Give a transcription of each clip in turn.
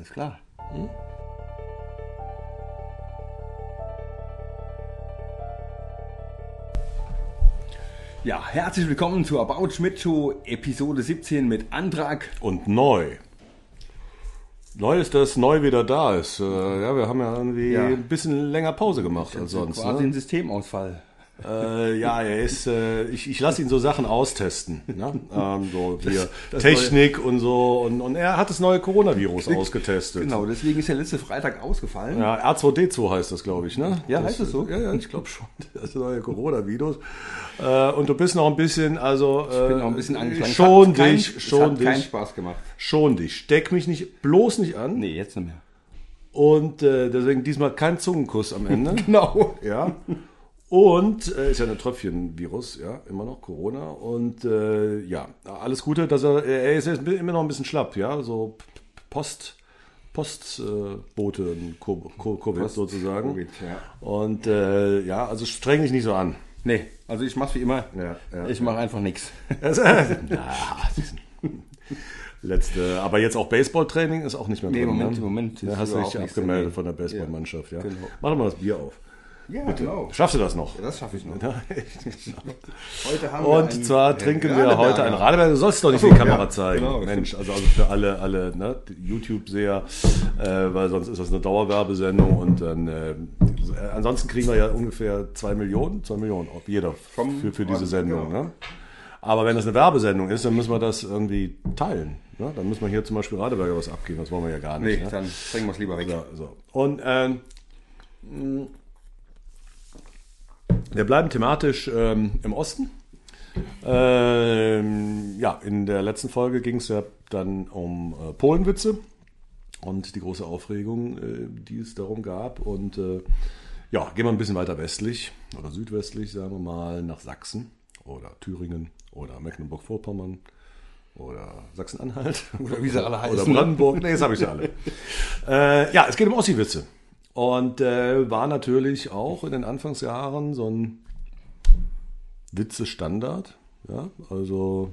Alles klar. Ja, herzlich willkommen zur About Schmidt Show Episode 17 mit Antrag. Und neu. Neu ist, dass neu wieder da ist. Äh, ja, wir haben ja irgendwie Ja. ein bisschen länger Pause gemacht als sonst. Quasi ein Ne? Systemausfall. Äh, ja, er ist, äh, ich, ich lasse ihn so Sachen austesten. Ne? Ähm, so hier das Technik und so. Und, und er hat das neue Coronavirus ausgetestet. Genau, deswegen ist der letzte Freitag ausgefallen. Ja, R2D2 heißt das, glaube ich, ne? Ja, das, heißt es so? Ja, ja, ich glaube schon. Das neue Coronavirus. Äh, und du bist noch ein bisschen, also äh, Ich bin noch ein bisschen angeschlagen. Schon Es hat kein- dich, schon hat keinen dich, Spaß gemacht. schon dich. Steck mich nicht, bloß nicht an. Nee, jetzt nicht mehr. Und äh, deswegen diesmal kein Zungenkuss am Ende. Genau. ja. Und äh, ist ja ein Tröpfchenvirus, ja, immer noch Corona. Und äh, ja, alles Gute, dass er, er ist jetzt immer noch ein bisschen schlapp, ja, so Post, Postbote, äh, Co- Co- Covid Post- sozusagen. Covid, ja. Und äh, ja, also streng dich nicht so an. Nee, also ich mach's wie immer. Ja, ja, ich mache einfach nichts. Also, letzte, aber jetzt auch Baseballtraining ist auch nicht mehr Nee, drin. Moment, ne? Moment, Da hast du dich abgemeldet drin. von der Baseballmannschaft, ja. genau. Mach doch mal das Bier auf. Ja, genau. Schaffst du das noch? Das schaffe ich noch. Ja, Heute haben Und einen zwar trinken wir heute einen Radeberger. Du sollst doch nicht so, die Kamera ja, zeigen. genau, Mensch, also, also für alle, alle ne, YouTube-Seher, äh, weil sonst ist das eine Dauerwerbesendung und dann äh, ansonsten kriegen wir ja ungefähr zwei Millionen, zwei Millionen, ob jeder Vom- für, für diese Sendung. ja. Ne? Aber wenn das eine Werbesendung ist, dann müssen wir das irgendwie teilen. Ne? Dann müssen wir hier zum Beispiel Radeberger was abgeben, das wollen wir ja gar nicht. Nee, ne? dann bringen wir es lieber weg. Ja, so. Und ähm, wir bleiben thematisch ähm, im Osten. Ähm, ja, in der letzten Folge ging es ja dann um äh, Polenwitze und die große Aufregung, äh, die es darum gab. Und äh, ja, gehen wir ein bisschen weiter westlich oder südwestlich, sagen wir mal, nach Sachsen oder Thüringen oder Mecklenburg-Vorpommern oder Sachsen-Anhalt Oder wie sie alle oder heißen. Brandenburg. Nee, jetzt habe ich sie alle. äh, ja, es geht um Ossi-Witze. Und äh, war natürlich auch in den Anfangsjahren so ein Witze-Standard. Ja, also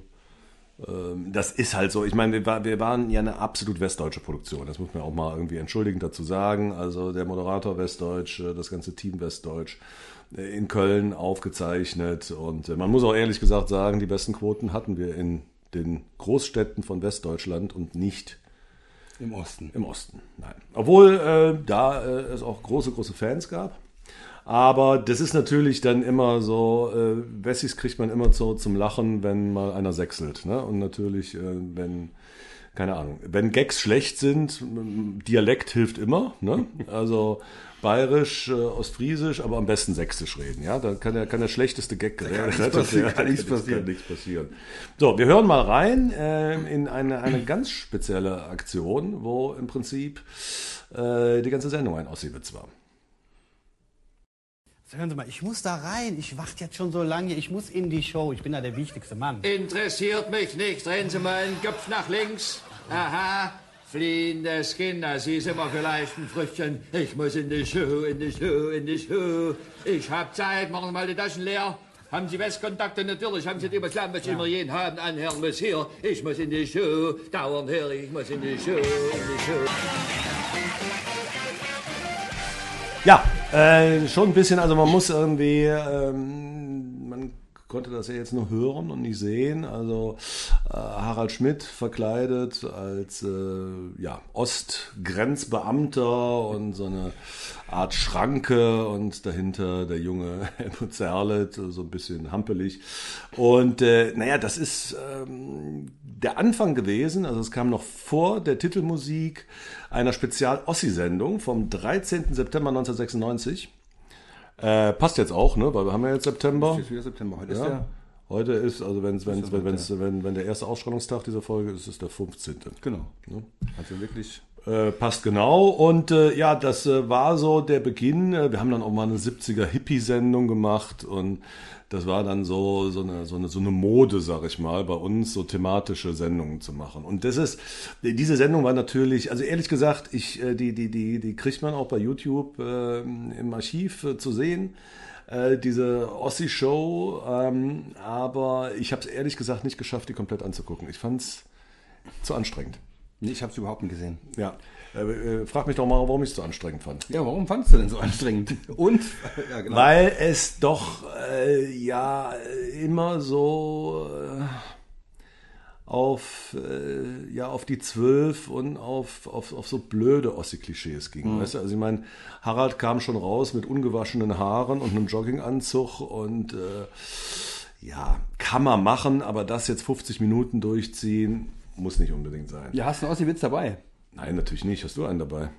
ähm, das ist halt so. Ich meine, wir, war, wir waren ja eine absolut westdeutsche Produktion. Das muss man auch mal irgendwie entschuldigend dazu sagen. Also der Moderator westdeutsch, äh, das ganze Team westdeutsch äh, in Köln aufgezeichnet. Und äh, man muss auch ehrlich gesagt sagen, die besten Quoten hatten wir in den Großstädten von Westdeutschland und nicht Im Osten. im Osten. Nein. Obwohl äh, da äh, es auch große, große Fans gab. Aber das ist natürlich dann immer so, äh, Wessis kriegt man immer so zum Lachen, wenn mal einer sechselt. Ne? Und natürlich, äh, wenn, keine Ahnung, wenn Gags schlecht sind, Dialekt hilft immer. Ne? Also bayerisch, äh, ostfriesisch, aber am besten sächsisch reden. Ja? Da kann der, kann der schlechteste Gag gerettet passieren, werden. kann nichts Das passieren. nichts passieren. So, wir hören mal rein äh, in eine, eine ganz spezielle Aktion, wo im Prinzip äh, die ganze Sendung ein Ossi-Witz war. Hören Sie mal, ich muss da rein. Ich warte jetzt schon so lange. Ich muss in die Show. Ich bin da der wichtigste Mann. Interessiert mich nicht. Drehen Sie mal den Kopf nach links. Aha. Fliehendes Kinder, Sie sind immer vielleicht ein Früchtchen. Ich muss in die Show, in die Show, in die Show. Ich hab Zeit, machen Sie mal die Taschen leer. Haben Sie Westkontakte? Natürlich. Haben Sie die Islam, was ich immer jeden Abend anhören muss. Hier, ich muss in die Show. Dauernd höre ich, muss in die Show, in die Show. Ja, äh, schon ein bisschen, also man muss irgendwie, ähm, konnte das ja jetzt nur hören und nicht sehen. Also äh, Harald Schmidt verkleidet als äh, ja, Ostgrenzbeamter und so eine Art Schranke und dahinter der junge Helmut Zerlett, so ein bisschen hampelig. Und äh, naja, das ist ähm, der Anfang gewesen, also es kam noch vor der Titelmusik einer Spezial-Ossi-Sendung vom 13. September 1996. Äh, passt jetzt auch, ne? Weil wir haben ja jetzt September. Ist wieder September. Heute ist Ja. der. Heute ist, also wenn's, wenn's, der wenn, wenn's, wenn, wenn der erste Ausstrahlungstag dieser Folge ist, ist es der 15. Genau. Also wirklich. Äh, passt genau. Und äh, ja, das äh, war so der Beginn. Äh, Wir haben dann auch mal eine 70er Hippie-Sendung gemacht und das war dann so, so, eine, so, eine, so eine Mode, sag ich mal, bei uns so thematische Sendungen zu machen. Und das ist, diese Sendung war natürlich, also ehrlich gesagt, ich, äh, die, die, die, die kriegt man auch bei YouTube äh, im Archiv äh, zu sehen äh, diese Ossi-Show, ähm, aber ich habe es ehrlich gesagt nicht geschafft, die komplett anzugucken. Ich fand es zu anstrengend. Nee, ich habe es überhaupt nicht gesehen. Ja. Äh, äh, frag mich doch mal, warum ich es so anstrengend fand. Ja, warum fandest du denn so anstrengend? Und? Ja, genau. Weil es doch äh, ja immer so äh, auf, äh, ja, auf die Zwölf und auf, auf, auf so blöde Ossi-Klischees ging. Weißt du? Also ich meine, Harald kam schon raus mit ungewaschenen Haaren und einem Jogginganzug und äh, ja, kann man machen, aber das jetzt 50 Minuten durchziehen, muss nicht unbedingt sein. ja, hast du einen Ossi-Witz dabei? Nein, natürlich nicht. Hast du einen dabei?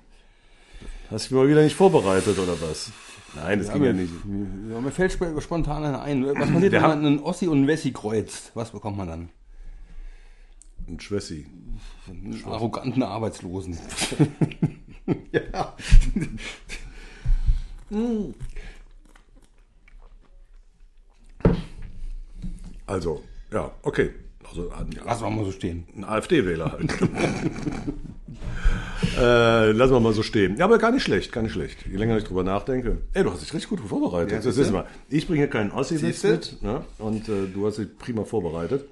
Hast du dich mal wieder nicht vorbereitet oder was? Nein, das ging ja nicht. Ja, mir fällt sp- spontan einer ein. Was passiert, wenn man einen Ossi und einen Wessi kreuzt? Was bekommt man dann? Ein Schwessi. Einen arroganten Arbeitslosen. Ja. Also, ja, okay. Also ein, Lass mal mal so stehen. ein AfD-Wähler halt. äh, lassen wir mal so stehen. Ja, aber gar nicht schlecht, gar nicht schlecht. Je länger ich drüber nachdenke. Ey, du hast dich richtig gut vorbereitet. Ja, das ist mal. Ich bringe hier keinen Ossi-Witz mit. Ne? Und äh, du hast dich prima vorbereitet.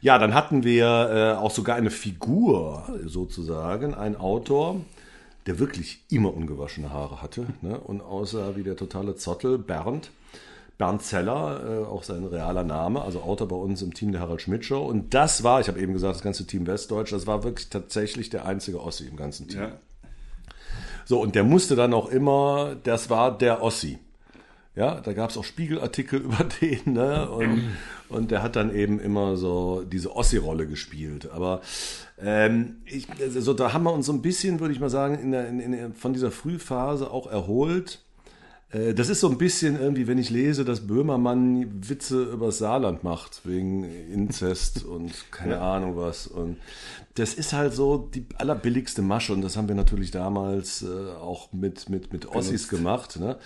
Ja, dann hatten wir äh, auch sogar eine Figur sozusagen, ein Autor, der wirklich immer ungewaschene Haare hatte ne? und aussah wie der totale Zottel, Bernd. Bernd Zeller, äh, auch sein realer Name, also Autor bei uns im Team der Harald Schmidt Show. Und das war, ich habe eben gesagt, das ganze Team Westdeutsch, das war wirklich tatsächlich der einzige Ossi im ganzen Team. So, und der musste dann auch immer, das war der Ossi. Ja, da gab es auch Spiegelartikel über den, ne? Und, und der hat dann eben immer so diese Ossi-Rolle gespielt. Aber ähm, ich, also da haben wir uns so ein bisschen, würde ich mal sagen, in der, in, in, von dieser Frühphase auch erholt. Äh, Das ist so ein bisschen irgendwie, wenn ich lese, dass Böhmermann Witze über Saarland macht, wegen Inzest und keine Ahnung was. Und das ist halt so die allerbilligste Masche und das haben wir natürlich damals äh, auch mit, mit, mit Ossis gemacht. Ne?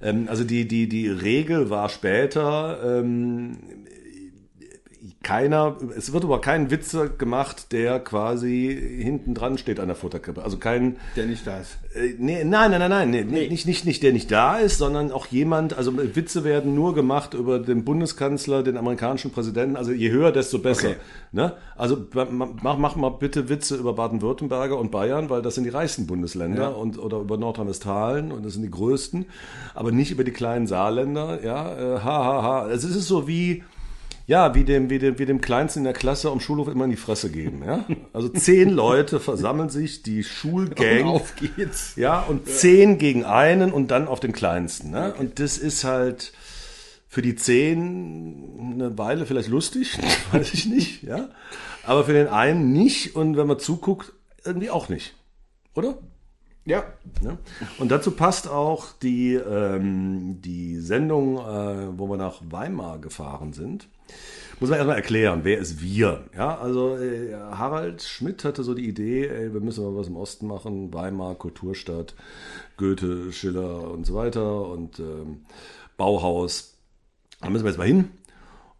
Ähm, also die, die, die Regel war später, ähm, keiner, es wird aber kein Witze gemacht, der quasi hinten dran steht an der Futterkrippe. Also kein, Der nicht da ist. äh, nee, nein, nein, nein, nein, nee, Nicht, nicht, nicht der nicht da ist, sondern auch jemand, also Witze werden nur gemacht über den Bundeskanzler, den amerikanischen Präsidenten, also je höher, desto besser. Okay. Ne? Also mach, mach mal bitte Witze über Baden-Württemberger und Bayern, weil das sind die reichsten Bundesländer Ja. und oder über Nordrhein-Westfalen und das sind die größten, aber nicht über die kleinen Saarländer, ja, äh, ha, ha, ha. Also es ist so wie, ja, wie dem, wie dem, wie dem Kleinsten in der Klasse am Schulhof immer in die Fresse geben, ja. Also zehn Leute versammeln sich, die Schulgang. Auf geht's. Ja, und zehn gegen einen und dann auf den kleinsten. Ne? Und das ist halt für die zehn eine Weile vielleicht lustig, weiß ich nicht, ja. Aber für den einen nicht und wenn man zuguckt, irgendwie auch nicht. Oder? Ja. Ne? Und dazu passt auch die, ähm, die Sendung, äh, wo wir nach Weimar gefahren sind. Muss man erstmal erklären, wer ist wir? Ja, also äh, Harald Schmidt hatte so die Idee, ey, wir müssen mal was im Osten machen, Weimar, Kulturstadt, Goethe, Schiller und so weiter und ähm, Bauhaus. Da müssen wir jetzt mal hin.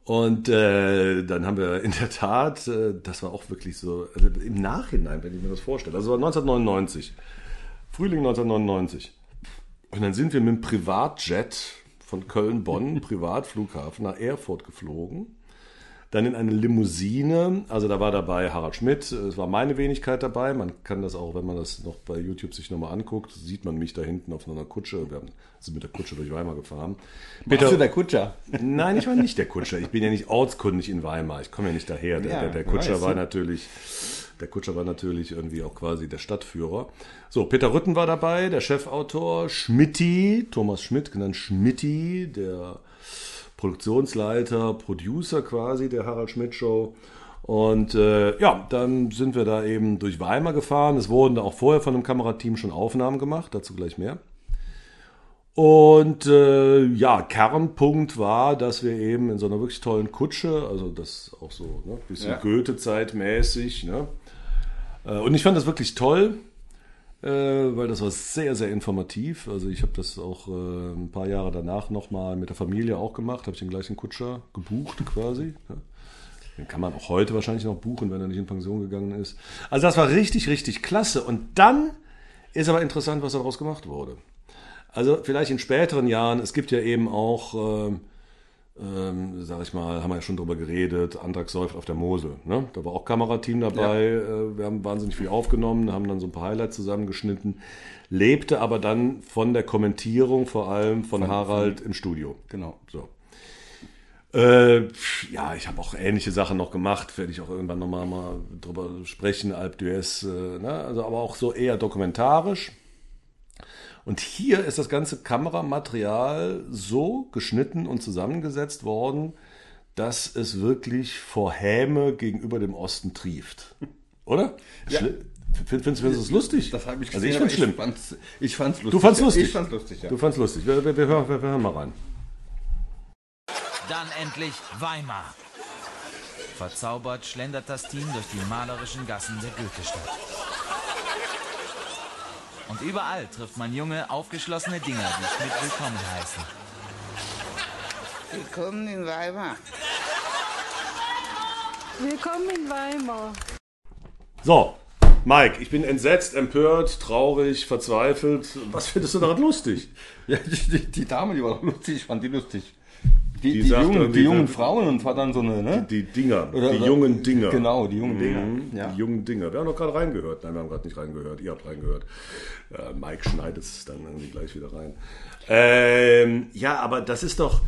Und äh, dann haben wir in der Tat, äh, das war auch wirklich so, also im Nachhinein, wenn ich mir das vorstelle, also war 1999, Frühling 1999. Und dann sind wir mit dem Privatjet von Köln-Bonn, Privatflughafen, nach Erfurt geflogen. Dann in eine Limousine, also da war dabei Harald Schmidt, es war meine Wenigkeit dabei. Man kann das auch, wenn man das noch bei YouTube sich nochmal anguckt, sieht man mich da hinten auf einer Kutsche. Wir sind mit der Kutsche durch Weimar gefahren. Bist du der Kutscher? Nein, ich war nicht der Kutscher. Ich bin ja nicht ortskundig in Weimar. Ich komme ja nicht daher. Der, Ja, der, der Kutscher weiß, war natürlich, der Kutscher war natürlich irgendwie auch quasi der Stadtführer. So, Peter Rütten war dabei, der Chefautor, Schmitti, Thomas Schmidt, genannt Schmitti, der Produktionsleiter, Producer quasi der Harald Schmidt Show. Und äh, ja, dann sind wir da eben durch Weimar gefahren. Es wurden da auch vorher von dem Kamerateam schon Aufnahmen gemacht, dazu gleich mehr. Und äh, ja, Kernpunkt war, dass wir eben in so einer wirklich tollen Kutsche, also das auch so ne, bisschen Ja. Goethe-Zeitmäßig, ne? Äh, und ich fand das wirklich toll, äh, weil das war sehr, sehr informativ. Also ich habe das auch äh, ein paar Jahre danach nochmal mit der Familie auch gemacht, habe ich den gleichen Kutscher gebucht quasi. Den kann man auch heute wahrscheinlich noch buchen, wenn er nicht in Pension gegangen ist. Also das war richtig, richtig klasse. Und dann ist aber interessant, was daraus gemacht wurde. Also vielleicht in späteren Jahren, es gibt ja eben auch ähm, sag ich mal, haben wir ja schon drüber geredet, Antrag säuft auf der Mosel. Ne? Da war auch Kamerateam dabei, äh, wir haben wahnsinnig viel aufgenommen, haben dann so ein paar Highlights zusammengeschnitten, lebte aber dann von der Kommentierung vor allem von, Harald im Studio. Genau. So. Äh, ja, ich habe auch ähnliche Sachen noch gemacht, werde ich auch irgendwann nochmal mal drüber sprechen, Alp d'Huez, äh, ne? also aber auch so eher dokumentarisch. Und hier ist das ganze Kameramaterial so geschnitten und zusammengesetzt worden, dass es wirklich vor Häme gegenüber dem Osten trieft. Oder? Ja. Findest du das lustig? Das habe ich Also gesehen, ich finde aber schlimm. fand's, ich fand's lustig. Du fandst lustig? Ich fand's lustig, ja. Du fandst lustig. Wir, wir, wir, hören, wir, wir hören mal rein. Dann endlich Weimar. Verzaubert schlendert das Team durch die malerischen Gassen der Goethestadt. Und überall trifft man junge, aufgeschlossene Dinger, die Schmidt willkommen heißen. Willkommen in Weimar. Willkommen in Weimar. So, Mike, ich bin entsetzt, empört, traurig, verzweifelt. Was findest du daran lustig? Ja, die, die, die Dame, die war doch lustig, ich fand die lustig. Die, Die die, jungen, die jungen Frauen und war dann so eine, ne? Die Dinger, Oder- die oder- jungen Dinger. Genau, die jungen Dinger. Mhm, Ja. Die jungen Dinger. Wir haben doch gerade reingehört. Nein, wir haben gerade nicht reingehört. Ihr habt reingehört. Äh, Mike schneidet es dann irgendwie gleich wieder rein. Ähm, ja, aber das ist doch,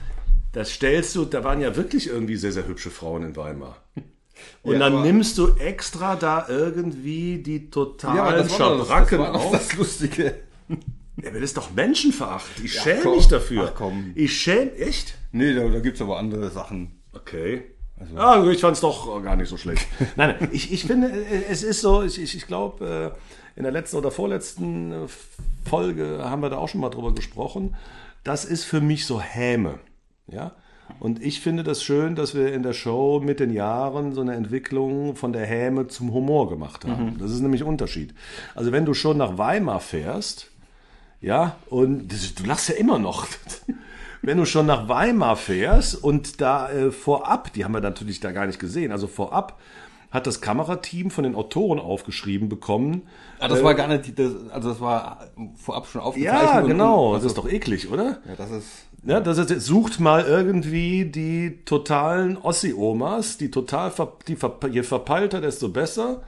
das stellst du, da waren ja wirklich irgendwie sehr, sehr hübsche Frauen in Weimar. Und Ja, dann nimmst du extra da irgendwie die totalen Ja, aber das war das, das, Schabracken war doch auf. das Lustige. Ja, aber das ist doch Menschenveracht. Ich Ja, schäme mich dafür. Ach, komm. Ich schäme, echt? Nee, da, da gibt's aber andere Sachen. Okay. ah, ich fand es doch gar nicht so schlecht. nein, nein, ich, ich finde, äh, es ist so, ich, ich, ich glaube, in der letzten oder vorletzten äh, Folge haben wir da auch schon mal drüber gesprochen. Das ist für mich so Häme. Ja? Und ich finde das schön, dass wir in der Show mit den Jahren so eine Entwicklung von der Häme zum Humor gemacht haben. Das ist nämlich ein Unterschied. Also wenn du schon nach Weimar fährst, ja, und das, du lachst ja immer noch. Wenn du schon nach Weimar fährst und da äh, vorab, die haben wir natürlich da gar nicht gesehen, also vorab hat das Kamerateam von den Autoren aufgeschrieben bekommen. Ah, das war gar nicht, das, also das war vorab schon aufgezeichnet. Ja, genau, und, das ist doch eklig, oder? Ja, das ist. Ja, das ist, sucht mal irgendwie die totalen Ossi-Omas, die total, ver, die ver, je verpeilter, desto besser.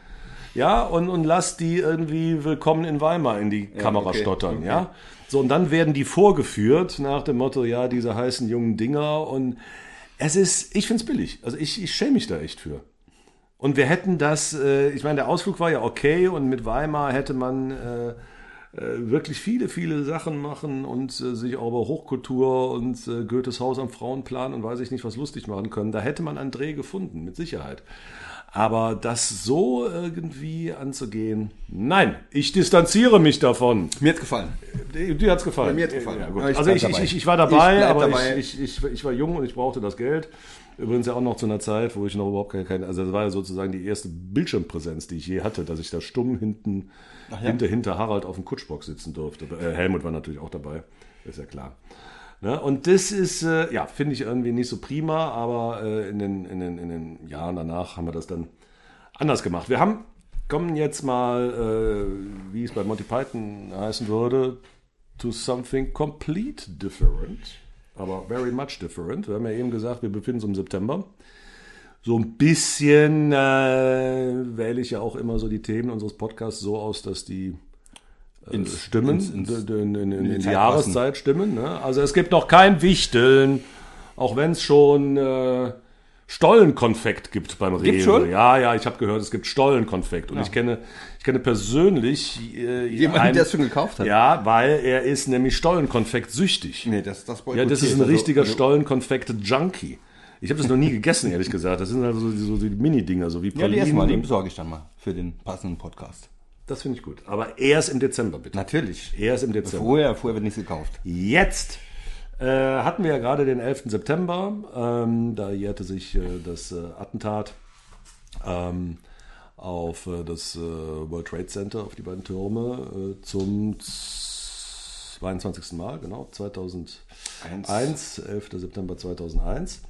Ja, und, und lass die irgendwie willkommen in Weimar in die Kamera okay, stottern, okay. ja. So, und dann werden die vorgeführt nach dem Motto, ja, diese heißen jungen Dinger und es ist, ich find's billig. Also ich, ich schäme mich da echt für. Und wir hätten das, äh, ich meine, der Ausflug war ja okay und mit Weimar hätte man äh, wirklich viele, viele Sachen machen und äh, sich auch über Hochkultur und äh, Goethes Haus am Frauenplan und weiß ich nicht was lustig machen können. Da hätte man einen Dreh gefunden, mit Sicherheit. Aber das so irgendwie anzugehen, nein, ich distanziere mich davon. Mir hat's gefallen. Dir dir hat's gefallen. Mir hat's gefallen. Ja. Aber ich also ich, ich, ich war dabei, Ich aber dabei. Ich, ich war jung und ich brauchte das Geld. Übrigens ja auch noch zu einer Zeit, wo ich noch überhaupt keine, also das war ja sozusagen die erste Bildschirmpräsenz, die ich je hatte, dass ich da stumm hinten, hinter, hinter Harald auf dem Kutschbock sitzen durfte. Äh, Helmut war natürlich auch dabei, ist ja klar. Ne? Und das ist, äh, ja, finde ich irgendwie nicht so prima, aber äh, in, den, in, den, in den Jahren danach haben wir das dann anders gemacht. Wir haben, kommen jetzt mal, äh, wie es bei Monty Python heißen würde, to something complete different, aber very much different. Wir haben ja eben gesagt, wir befinden uns im September. So ein bisschen äh, wähle ich ja auch immer so die Themen unseres Podcasts so aus, dass die äh, Ins- stimmen, ins- ins- in, in, in, in die die Zeit Jahreszeit stimmen. Ne? Also es gibt noch kein Wichteln, auch wenn es schon äh, Stollenkonfekt gibt beim Rewe. Gibt's schon? Ja, ja, ich habe gehört, es gibt Stollenkonfekt und ich kenne, ich kenne persönlich äh, Jemanden, der es schon gekauft hat. Ja, weil er ist nämlich Stollenkonfekt süchtig. Nee, das, das Ja, das ist ein boykottiert. richtiger Also- Stollenkonfekt-Junkie. Ich habe das noch nie gegessen, ehrlich gesagt. Das sind also so, die- so die Mini-Dinger, so wie Ja, die Pralinen. erstmal, die besorge ich dann mal für den passenden Podcast. das finde ich gut. Aber erst im Dezember, bitte. Natürlich. Erst im Dezember. Vorher, vorher wird nichts gekauft. Jetzt äh, hatten wir ja gerade den 11. September. Ähm, da jährte sich äh, das äh, Attentat ähm, auf äh, das äh, World Trade Center, auf die beiden Türme, äh, zum 22. Mal, genau, 2001, 11. September 2001.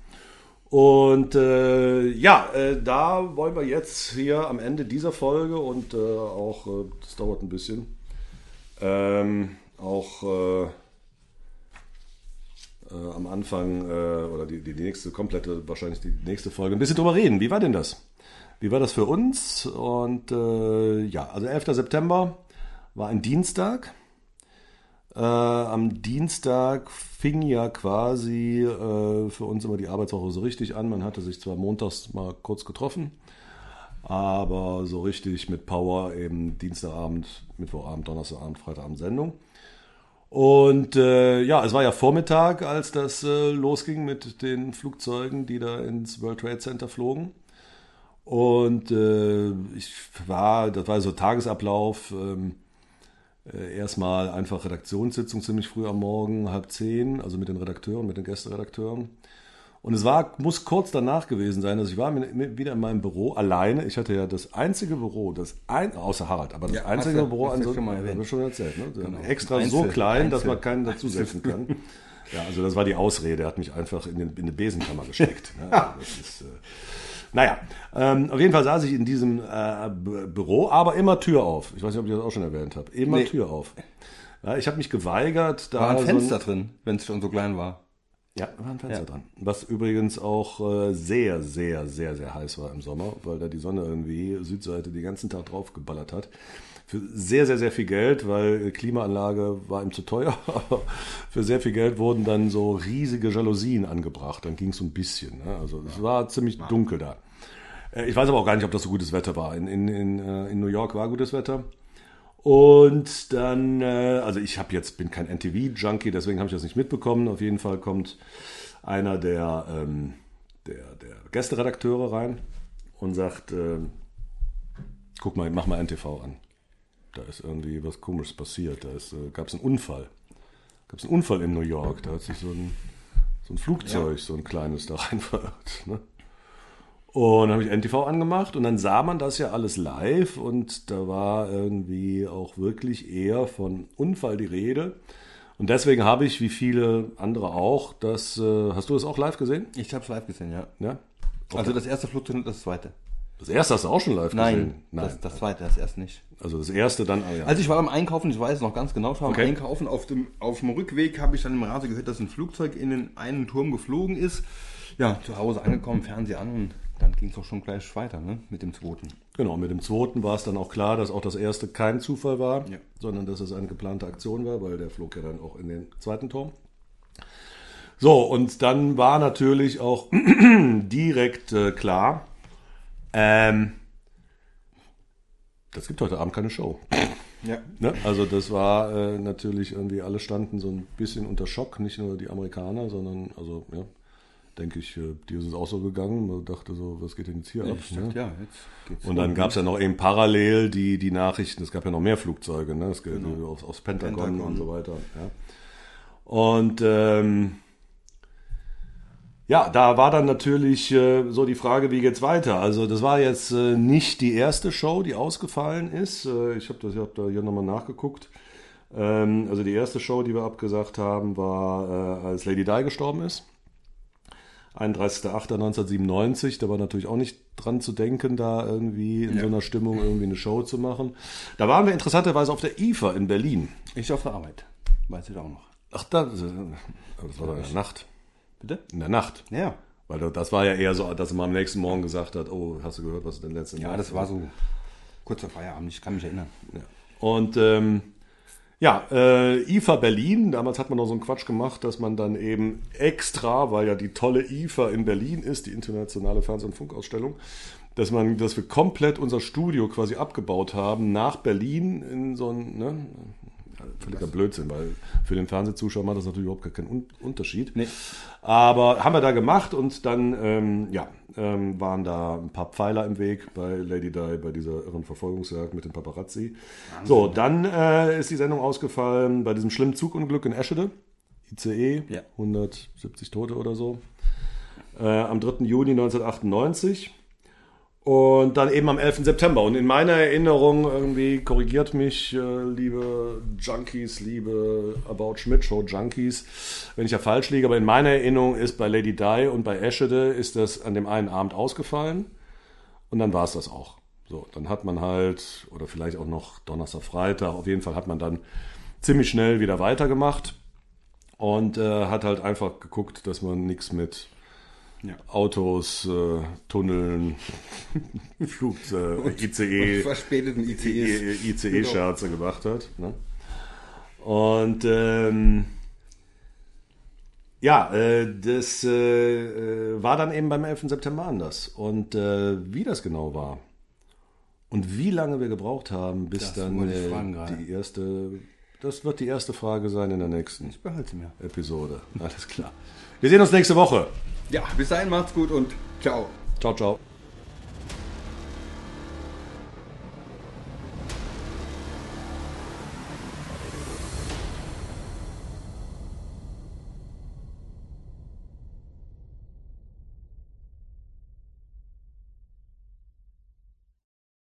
Und äh, ja, äh, da wollen wir jetzt hier am Ende dieser Folge und äh, auch, das dauert ein bisschen, ähm, auch äh, am Anfang äh, oder die, die nächste komplette, wahrscheinlich die nächste Folge, ein bisschen drüber reden. Wie war denn das? Wie war das für uns? Und äh, ja, also 11. September war ein Dienstag. Äh, am Dienstag fing ja quasi äh, für uns immer die Arbeitswoche so richtig an. Man hatte sich zwar montags mal kurz getroffen, aber so richtig mit Power eben Dienstagabend, Mittwochabend, Donnerstagabend, Freitagabend Sendung. Und äh, ja, es war ja Vormittag, als das äh, losging mit den Flugzeugen, die da ins World Trade Center flogen. Und äh, ich war, das war so Tagesablauf. Ähm, äh, erstmal einfach Redaktionssitzung ziemlich früh am Morgen, halb zehn, also mit den Redakteuren, mit den Gästeredakteuren. Und es war, muss kurz danach gewesen sein, also ich war wieder in meinem Büro alleine. Ich hatte ja das einzige Büro, das ein, außer Harald, aber das Ja, einzige hast Büro hast so, schon haben wir schon erzählt, ne? Genau. Extra so Einzel- klein, dass Einzel- man keinen dazusetzen kann. Ja, also das war die Ausrede. Er hat mich einfach in, den, in eine Besenkammer gesteckt. ne? Also das ist, äh, naja, ähm, auf jeden Fall saß ich in diesem äh, Büro, aber immer Tür auf. Ich weiß nicht, ob ich das auch schon erwähnt habe. Immer Nee. Tür auf. Ja, ich habe mich geweigert, da War ein so Fenster drin, wenn es schon so klein war. Ja, war ein Fenster Ja. dran. Was übrigens auch äh, sehr, sehr, sehr, sehr heiß war im Sommer, weil da die Sonne irgendwie Südseite den ganzen Tag drauf geballert hat. Für sehr, sehr, sehr viel Geld, weil Klimaanlage war ihm zu teuer, aber für sehr viel Geld wurden dann so riesige Jalousien angebracht. Dann ging es so ein bisschen. Ne? Also es war ziemlich dunkel da. Äh, Ich weiß aber auch gar nicht, ob das so gutes Wetter war. In, in, in, äh, in New York war gutes Wetter. Und dann, äh, also ich habe jetzt bin kein NTV-Junkie, deswegen habe ich das nicht mitbekommen. Auf jeden Fall kommt einer der, ähm, der, der Gästeredakteure rein und sagt, ähm, guck mal, mach mal NTV an. Da ist irgendwie was Komisches passiert. Da ist, äh, gab es einen Unfall. Gab es einen Unfall in New York. Da hat sich so ein, so ein Flugzeug, so ein kleines, da rein verirrt. Ne? Und dann habe ich NTV angemacht und dann sah man das ja alles live und da war irgendwie auch wirklich eher von Unfall die Rede. Und deswegen habe ich, wie viele andere auch, das, äh, hast du das auch live gesehen? Ich habe es live gesehen, ja. Ja? Also das erste Flugzeug und das zweite. Das erste hast du auch schon live gesehen? Nein, Das, das zweite, das erste nicht. also das erste dann, ah, ja. Also ich war beim Einkaufen, ich weiß es noch ganz genau, ich war Okay. beim Einkaufen. Auf dem, auf dem Rückweg habe ich dann im Radio gehört, dass ein Flugzeug in den einen Turm geflogen ist. Ja, zu Hause angekommen, Fernseher an und dann ging es auch schon gleich weiter ne, mit dem zweiten. Genau, mit dem zweiten war es dann auch klar, dass auch das erste kein Zufall war, Ja. sondern dass es eine geplante Aktion war, weil der flog ja dann auch in den zweiten Turm. So, und dann war natürlich auch direkt äh, klar, ähm, das gibt heute Abend keine Show. Ja. Ne? Also das war äh, natürlich irgendwie, alle standen so ein bisschen unter Schock, nicht nur die Amerikaner, sondern, also ja, denke ich, äh, dir ist es auch so gegangen. Man dachte so, was geht denn jetzt hier ab? Ich ne? dachte, ja, jetzt geht's Und dann gab es ja noch eben parallel die, die Nachrichten, es gab ja noch mehr Flugzeuge, ne? Es geht aufs, aufs Pentagon, Pentagon. und so weiter. Ja. Und ähm, ja, da war dann natürlich äh, so die Frage, wie geht's weiter? Also das war jetzt äh, nicht die erste Show, die ausgefallen ist. Äh, ich habe ich hab da hier nochmal nachgeguckt. Ähm, also die erste Show, die wir abgesagt haben, war, äh, als Lady Di gestorben ist. 31.08.1997, da war natürlich auch nicht dran zu denken, da irgendwie in so einer Stimmung irgendwie eine Show zu machen. Da waren wir interessanterweise auf der IFA in Berlin. Ich auf der Arbeit. Weiß ich auch noch. Ach, da, das war doch in der Nacht. Bitte? In der Nacht. Ja. Weil da- das war ja eher so, dass man am nächsten Morgen gesagt hat, oh, hast du gehört, was denn letzte Ja, Nacht das war so kurzer Feierabend, ich kann mich erinnern. Und ähm, ja, äh, IFA Berlin, damals hat man noch so einen Quatsch gemacht, dass man dann eben extra, weil ja die tolle IFA in Berlin ist, die internationale Fernseh- und Funkausstellung, dass man, dass wir komplett unser Studio quasi abgebaut haben nach Berlin in so ein, ne, völliger Blödsinn, weil für den Fernsehzuschauer macht das natürlich überhaupt keinen Un Unterschied. Nee. Aber haben wir da gemacht und dann ähm, ja, ähm, waren da ein paar Pfeiler im Weg bei Lady Di, bei dieser irren Verfolgungsjagd mit den Paparazzi. So, dann äh, ist die Sendung ausgefallen bei diesem schlimmen Zugunglück in Eschede. ICE, Ja. 170 Tote oder so. Äh, am 3. Juni 1998. Und dann eben am 11. September. Und in meiner Erinnerung, irgendwie korrigiert mich, äh, liebe Junkies, liebe About Schmidt Show Junkies, wenn ich ja falsch liege, aber in meiner Erinnerung ist bei Lady Di und bei Eschede ist das an dem einen Abend ausgefallen. Und dann war es das auch. So, dann hat man halt, oder vielleicht auch noch Donnerstag, Freitag, auf jeden Fall hat man dann ziemlich schnell wieder weitergemacht. und äh, hat halt einfach geguckt, dass man nichts mit Ja. Autos, äh, Tunneln, Flug, äh, ICE, Verspäteten ICEs. ICE-Scherze gemacht hat. Ne? Und ähm, ja, äh, das äh, äh, war dann eben beim 11. September anders. Und äh, wie das genau war und wie lange wir gebraucht haben, bis Das dann äh, die erste, das wird die erste Frage sein in der nächsten. Episode. Alles klar. Wir sehen uns nächste Woche. Ja, bis dahin macht's gut und ciao. Ciao, ciao.